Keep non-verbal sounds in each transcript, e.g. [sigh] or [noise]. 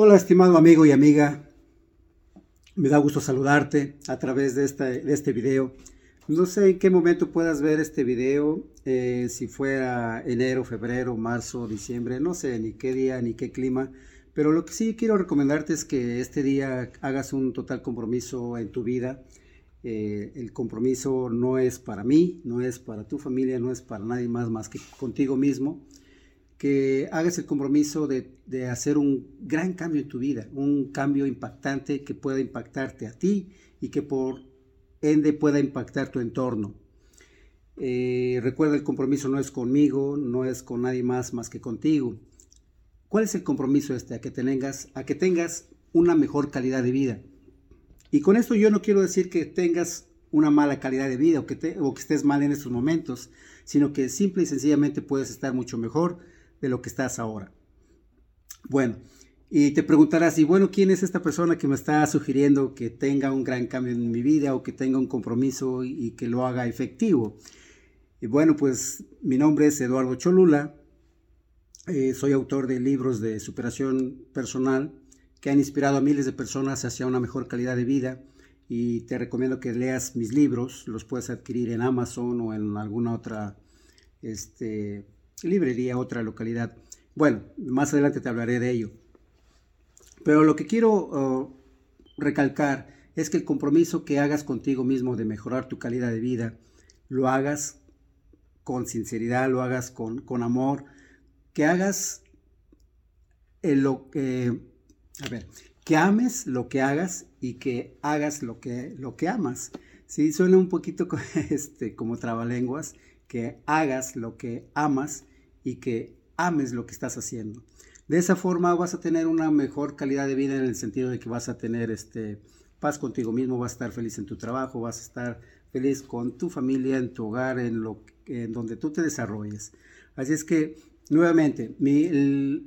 Hola estimado amigo y amiga, me da gusto saludarte a través de, de este video. No sé en qué momento puedas ver este video, eh, si fuera enero, febrero, marzo, diciembre, no sé ni qué día ni qué clima, pero lo que sí quiero recomendarte es que este día hagas un total compromiso en tu vida. Eh, el compromiso no es para mí, no es para tu familia, no es para nadie más más que contigo mismo que hagas el compromiso de, hacer un gran cambio en tu vida, un cambio impactante que pueda impactarte a ti y que por ende pueda impactar tu entorno. Eh, recuerda, el compromiso no es conmigo, no es con nadie más más que contigo. ¿Cuál es el compromiso este? A que tengas, a que tengas una mejor calidad de vida. Y con esto yo no quiero decir que tengas una mala calidad de vida o que, o que estés mal en estos momentos, sino que simple y sencillamente puedes estar mucho mejor de lo que estás ahora. Bueno, y te preguntarás, y bueno, ¿quién es esta persona que me está sugiriendo que tenga un gran cambio en mi vida o que tenga un compromiso y, que lo haga efectivo? Y bueno, pues mi nombre es Eduardo Cholula, eh, soy autor de libros de superación personal que han inspirado a miles de personas hacia una mejor calidad de vida y te recomiendo que leas mis libros, los puedes adquirir en Amazon o en alguna otra este, librería, otra localidad. Bueno, más adelante te hablaré de ello. Pero lo que quiero oh, recalcar es que el compromiso que hagas contigo mismo de mejorar tu calidad de vida, lo hagas con sinceridad, lo hagas con, con amor, que hagas lo que, a ver, que ames lo que hagas y que hagas lo que, lo que amas. Sí, suena un poquito [laughs] este, como trabalenguas, que hagas lo que amas y que ames lo que estás haciendo. De esa forma vas a tener una mejor calidad de vida en el sentido de que vas a tener este, paz contigo mismo, vas a estar feliz en tu trabajo, vas a estar feliz con tu familia, en tu hogar, en, lo, en donde tú te desarrolles. Así es que, nuevamente,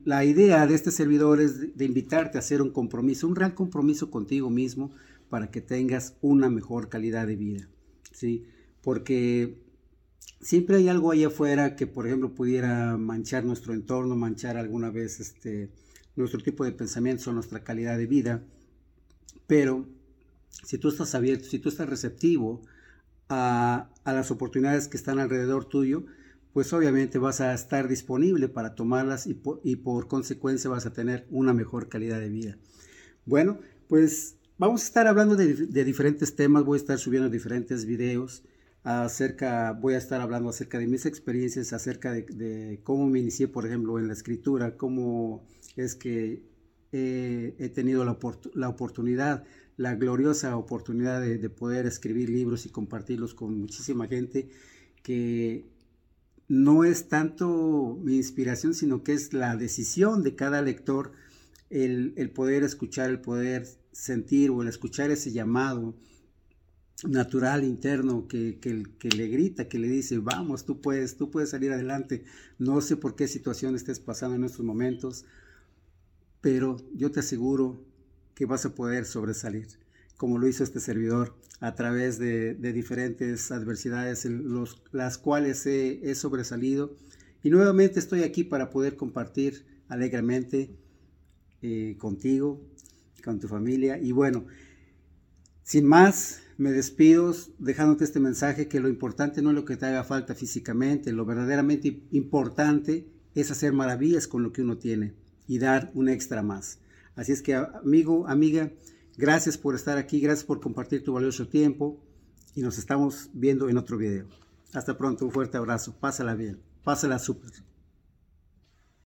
la idea de este servidor es de, de invitarte a hacer un compromiso, un real compromiso contigo mismo para que tengas una mejor calidad de vida. ¿sí? Porque siempre hay algo ahí afuera que, por ejemplo, pudiera manchar nuestro entorno, manchar alguna vez este, nuestro tipo de pensamientos o nuestra calidad de vida. Pero si tú estás abierto, si tú estás receptivo a, las oportunidades que están alrededor tuyo, pues obviamente vas a estar disponible para tomarlas y por, consecuencia vas a tener una mejor calidad de vida. Bueno, pues vamos a estar hablando de, de diferentes temas, voy a estar subiendo diferentes videos acerca, voy a estar hablando acerca de mis experiencias, acerca de, cómo me inicié, por ejemplo, en la escritura, cómo es que he, tenido la, la, oportunidad, la gloriosa oportunidad de, poder escribir libros y compartirlos con muchísima gente, que no es tanto mi inspiración, sino que es la decisión de cada lector el, el poder escuchar, el poder sentir o el escuchar ese llamado natural interno que, que, le grita, que le dice, vamos, tú puedes, tú puedes salir adelante. No sé por qué situación estés pasando en estos momentos, pero yo te aseguro que vas a poder sobresalir, como lo hizo este servidor, a través de, diferentes adversidades, los, las cuales he, sobresalido. Y nuevamente estoy aquí para poder compartir alegremente eh, contigo, con tu familia. Y bueno, sin más, me despido dejándote este mensaje que lo importante no es lo que te haga falta físicamente, lo verdaderamente importante es hacer maravillas con lo que uno tiene y dar un extra más. Así es que amigo, amiga, gracias por estar aquí, gracias por compartir tu valioso tiempo y nos estamos viendo en otro video. Hasta pronto, un fuerte abrazo, pásala bien, pásala súper.